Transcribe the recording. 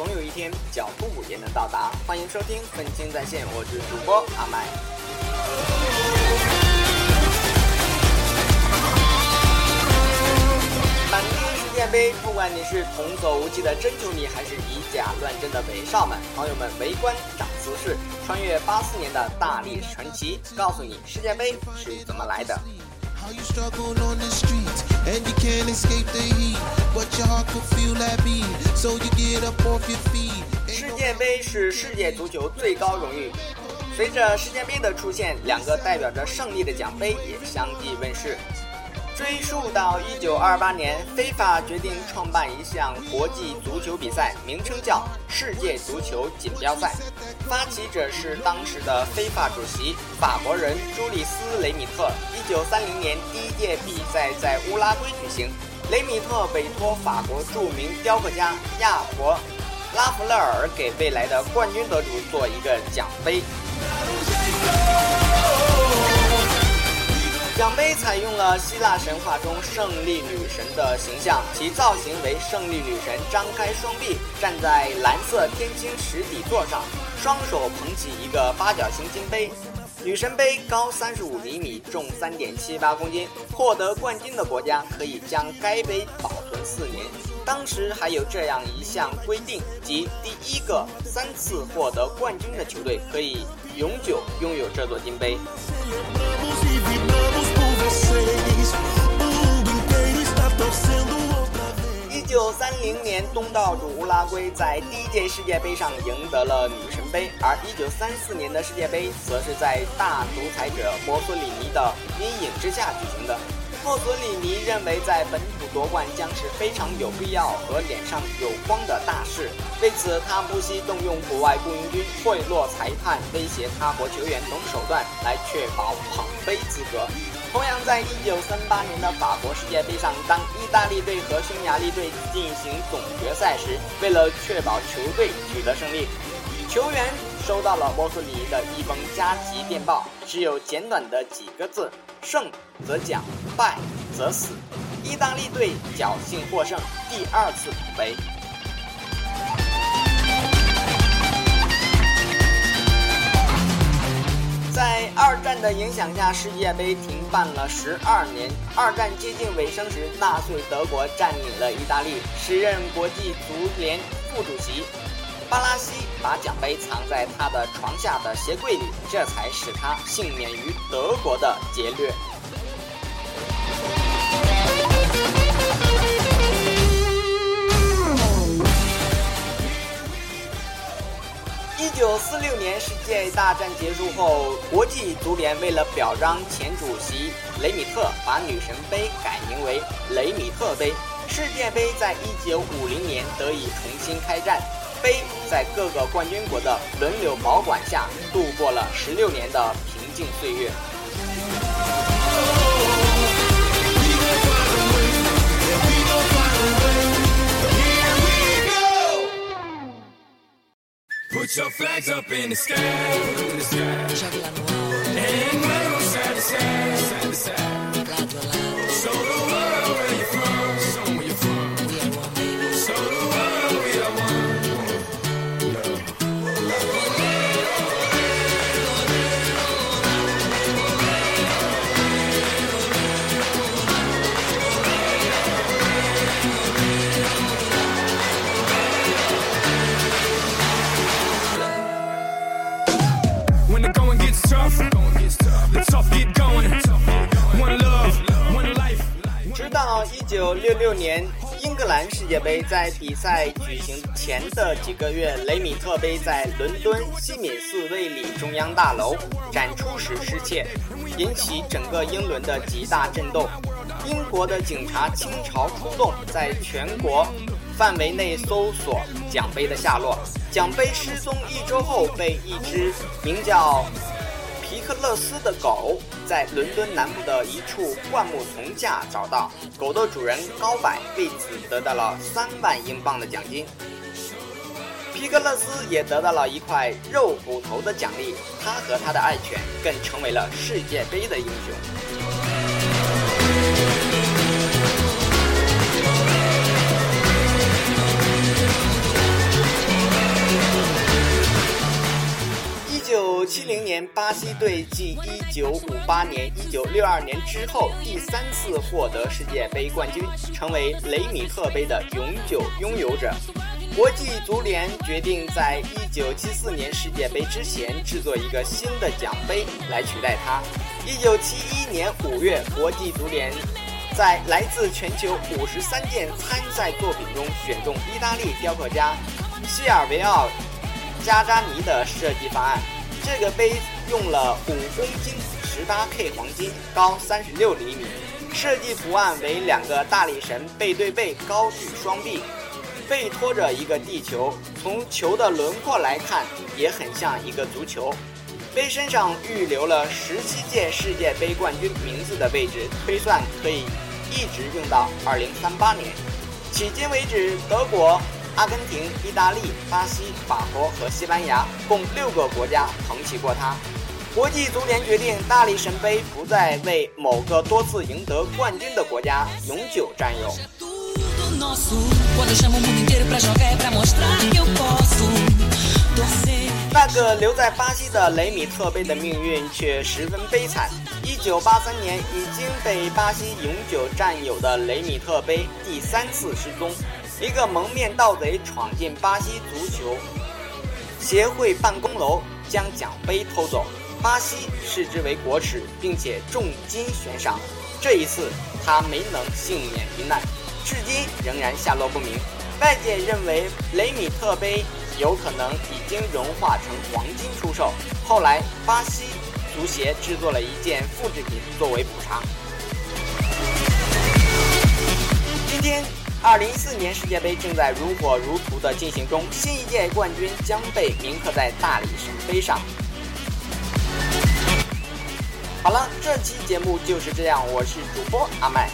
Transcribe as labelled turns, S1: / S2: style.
S1: 总有一天脚步也能到达。欢迎收听《愤青在线》，我是主播阿麦。满天世界杯，不管你是童叟无欺的真球迷，还是以假乱真的伪少们，朋友们围观涨姿势，穿越八四年的大力传奇，告诉你世界杯是怎么来的。
S2: How you struggle on the streets and you can't escape the heat, but your heart could feel that beat. So you get up off your feet.
S1: 世界杯是世界足球最高荣誉。随着世界杯的出现，两个代表着胜利的奖杯也相继问世。追溯到1928年，非法决定创办一项国际足球比赛，名称叫世界足球锦标赛。发起者是当时的非法主席法国人朱利斯·雷米特。1930年第一届比赛在乌拉圭举行，雷米特委托法国著名雕刻家亚伯拉弗勒尔给未来的冠军得主做一个奖杯。奖杯采用了希腊神话中胜利女神的形象，其造型为胜利女神张开双臂站在蓝色天青石底座上，双手捧起一个八角形金杯。女神杯高三十五厘米，重三点七八公斤。获得冠军的国家可以将该杯保存四年。当时还有这样一项规定，即第一个三次获得冠军的球队可以永久拥有这座金杯。东道主乌拉圭在第一届世界杯上赢得了女神杯，而一九三四年的世界杯则是在大独裁者墨索里尼的阴影之下举行的。墨索里尼认为在本土夺冠将是非常有必要和脸上有光的大事，为此他不惜动用国外雇佣军、贿赂裁判、威胁他国球员等手段来确保捧杯资格。同样，在1938年的法国世界杯上，当意大利队和匈牙利队进行总决赛时，为了确保球队取得胜利，球员收到了墨索里尼的一封加急电报，只有简短的几个字：“胜则奖，败则死。”意大利队侥幸获胜，第二次捧杯。的影响下，世界杯停办了十二年。二战接近尾声时，纳粹德国占领了意大利。时任国际足联副主席巴拉西把奖杯藏在他的床下的鞋柜里，这才使他幸免于德国的劫掠。一九四六年世界大战结束后，国际足联为了表彰前主席雷米特，把女神杯改名为雷米特杯。世界杯在一九五零年得以重新开战，杯在各个冠军国的轮流保管下，度过了十六年的平静岁月。
S3: Put your flags up in the sky, in the sky. And wave 'em side to side,
S1: 九六六年英格兰世界杯在比赛举行前的几个月，雷米特杯在伦敦西敏寺卫理中央大楼展出时失窃，引起整个英伦的极大震动。英国的警察倾巢出动，在全国范围内搜索奖杯的下落。奖杯失踪一周后，被一只名叫皮克勒斯的狗在伦敦南部的一处灌木丛下找到，狗的主人高柏为此得到了三万英镑的奖金。皮克勒斯也得到了一块肉骨头的奖励，他和他的爱犬更成为了世界杯的英雄。西队继一九五八年、一九六二年之后第三次获得世界杯冠军，成为雷米特杯的永久拥有者。国际足联决定在一九七四年世界杯之前制作一个新的奖杯来取代它。一九七一年五月，国际足联在来自全球五十三件参赛作品中选中意大利雕刻家西尔维奥·加扎尼的设计方案。这个杯用了五公斤十八 K 黄金，高三十六厘米，设计图案为两个大力神背对背高举双臂，背托着一个地球。从球的轮廓来看，也很像一个足球。杯身上预留了十七届世界杯冠军名字的位置，推算可以一直用到二零三八年。迄今为止，德国。阿根廷、意大利、巴西、法国和西班牙共六个国家捧起过它。国际足联决定，大力神杯不再为某个多次赢得冠军的国家永久占有。那个留在巴西的雷米特杯的命运却十分悲惨。一九八三年，已经被巴西永久占有的雷米特杯第三次失踪。一个蒙面盗贼闯进巴西足球协会办公楼，将奖杯偷走。巴西视之为国耻，并且重金悬赏。这一次，他没能幸免于难，至今仍然下落不明。外界认为雷米特杯有可能已经融化成黄金出售。后来，巴西足协制作了一件复制品作为补偿。今天。二零一四年世界杯正在如火如荼的进行中，新一届冠军将被铭刻在大理石碑上。好了，这期节目就是这样，我是主播阿麦。